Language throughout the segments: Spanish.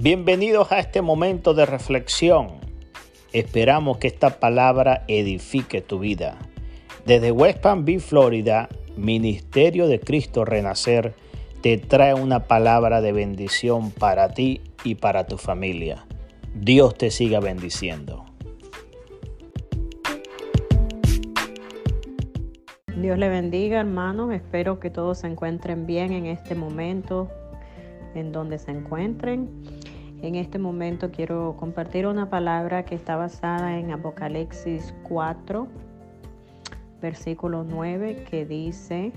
Bienvenidos a este momento de reflexión. Esperamos que esta palabra edifique tu vida. Desde West Palm Beach, Florida, Ministerio de Cristo Renacer te trae una palabra de bendición para ti y para tu familia. Dios te siga bendiciendo. Dios le bendiga, hermanos. Espero que todos se encuentren bien en este momento, en donde se encuentren. En este momento quiero compartir una palabra que está basada en Apocalipsis 4, versículo 9, que dice,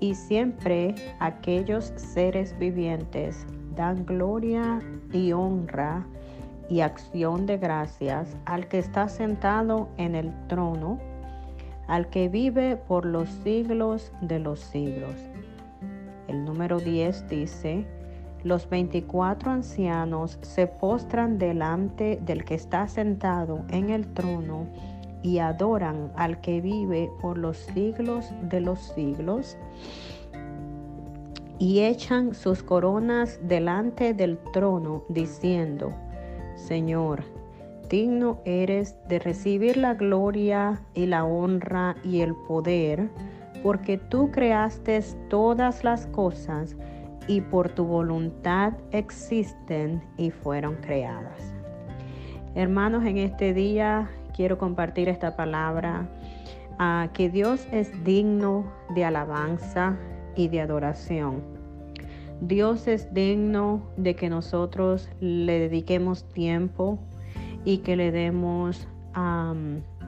y siempre aquellos seres vivientes dan gloria y honra y acción de gracias al que está sentado en el trono, al que vive por los siglos de los siglos. El número 10 dice, los 24 ancianos se postran delante del que está sentado en el trono y adoran al que vive por los siglos de los siglos y echan sus coronas delante del trono diciendo, Señor, digno eres de recibir la gloria y la honra y el poder, porque tú creaste todas las cosas y por tu voluntad existen y fueron creadas. Hermanos, en este día quiero compartir esta palabra, a que Dios es digno de alabanza y de adoración. Dios es digno de que nosotros le dediquemos tiempo y que le demos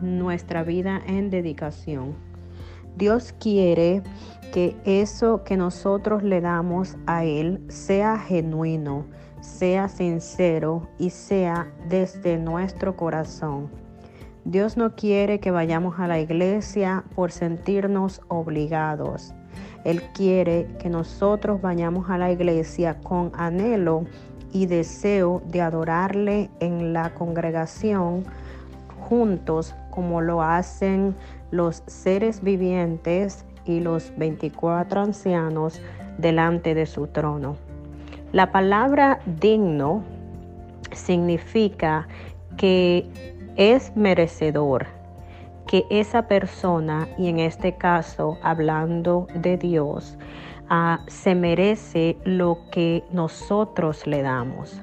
nuestra vida en dedicación. Dios quiere que eso que nosotros le damos a Él sea genuino, sea sincero y sea desde nuestro corazón. Dios no quiere que vayamos a la iglesia por sentirnos obligados. Él quiere que nosotros vayamos a la iglesia con anhelo y deseo de adorarle en la congregación juntos como lo hacen los seres vivientes y los 24 ancianos delante de su trono. La palabra digno significa que es merecedor, que esa persona, y en este caso hablando de Dios, ah, se merece lo que nosotros le damos.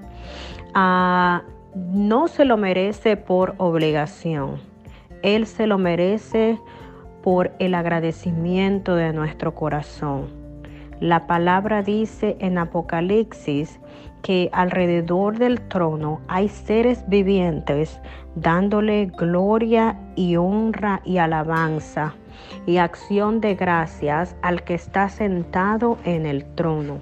Ah, no se lo merece por obligación, Él se lo merece por el agradecimiento de nuestro corazón. La palabra dice en Apocalipsis que alrededor del trono hay seres vivientes dándole gloria y honra y alabanza y acción de gracias al que está sentado en el trono.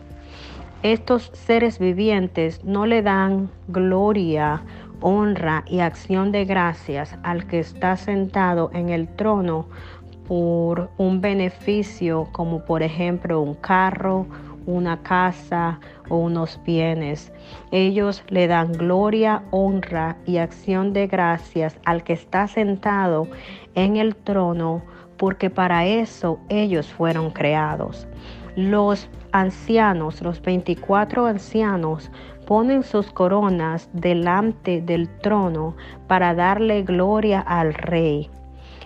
Estos seres vivientes no le dan gloria, honra y acción de gracias al que está sentado en el trono por un beneficio como por ejemplo un carro, una casa o unos bienes. Ellos le dan gloria, honra y acción de gracias al que está sentado en el trono, porque para eso ellos fueron creados. Los ancianos, los 24 ancianos, ponen sus coronas delante del trono para darle gloria al rey.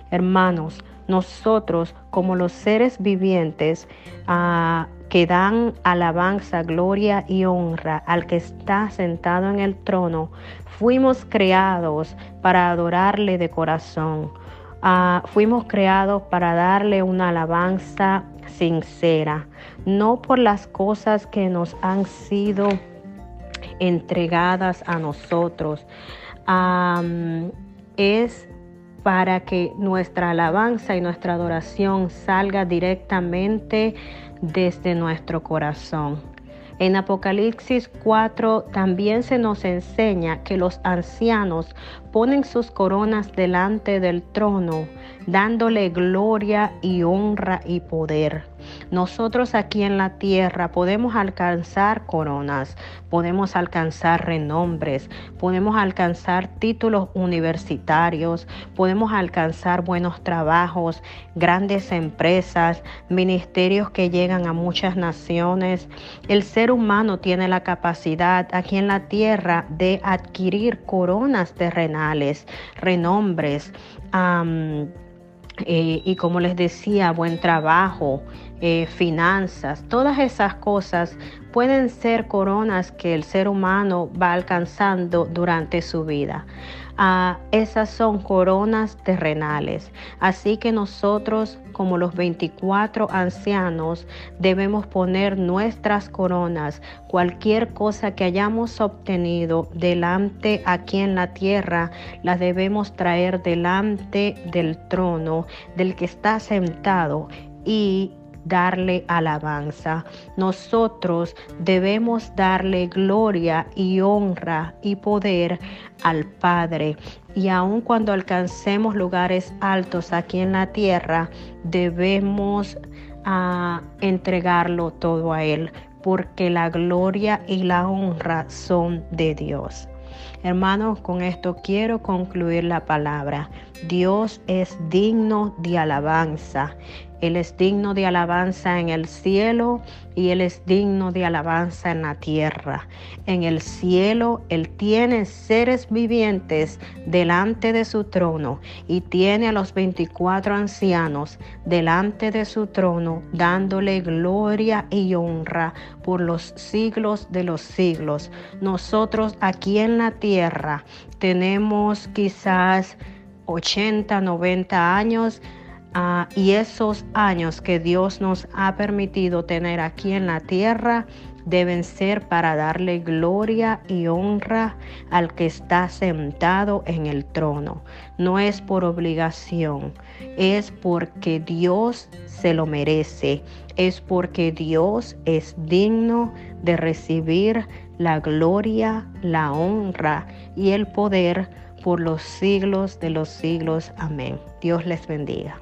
Hermanos, nosotros como los seres vivientes ah, que dan alabanza, gloria y honra al que está sentado en el trono, fuimos creados para adorarle de corazón. Ah, fuimos creados para darle una alabanza sincera, no por las cosas que nos han sido entregadas a nosotros. es para que nuestra alabanza y nuestra adoración salga directamente desde nuestro corazón. En Apocalipsis 4 también se nos enseña que los ancianos ponen sus coronas delante del trono, dándole gloria y honra y poder. Nosotros aquí en la tierra podemos alcanzar coronas, podemos alcanzar renombres, podemos alcanzar títulos universitarios, podemos alcanzar buenos trabajos, grandes empresas, ministerios que llegan a muchas naciones. El ser humano tiene la capacidad aquí en la tierra de adquirir coronas terrenales, renombres. Eh, y como les decía, buen trabajo, eh, finanzas, todas esas cosas pueden ser coronas que el ser humano va alcanzando durante su vida. Esas son coronas terrenales. Así que nosotros, como los 24 ancianos, debemos poner nuestras coronas, cualquier cosa que hayamos obtenido delante aquí en la tierra, las debemos traer delante del trono del que está sentado y darle alabanza. Nosotros debemos darle gloria y honra y poder al Padre. Y aun cuando alcancemos lugares altos aquí en la tierra, debemos ah, entregarlo todo a Él, porque la gloria y la honra son de Dios. Hermanos, con esto quiero concluir la palabra. Dios es digno de alabanza. Él es digno de alabanza en el cielo y Él es digno de alabanza en la tierra. En el cielo Él tiene seres vivientes delante de su trono y tiene a los 24 ancianos delante de su trono dándole gloria y honra por los siglos de los siglos. Nosotros aquí en la tierra tenemos quizás 80, 90 años Ah, y esos años que Dios nos ha permitido tener aquí en la tierra deben ser para darle gloria y honra al que está sentado en el trono. No es por obligación, es porque Dios se lo merece, es porque Dios es digno de recibir la gloria, la honra y el poder por los siglos de los siglos. Amén. Dios les bendiga.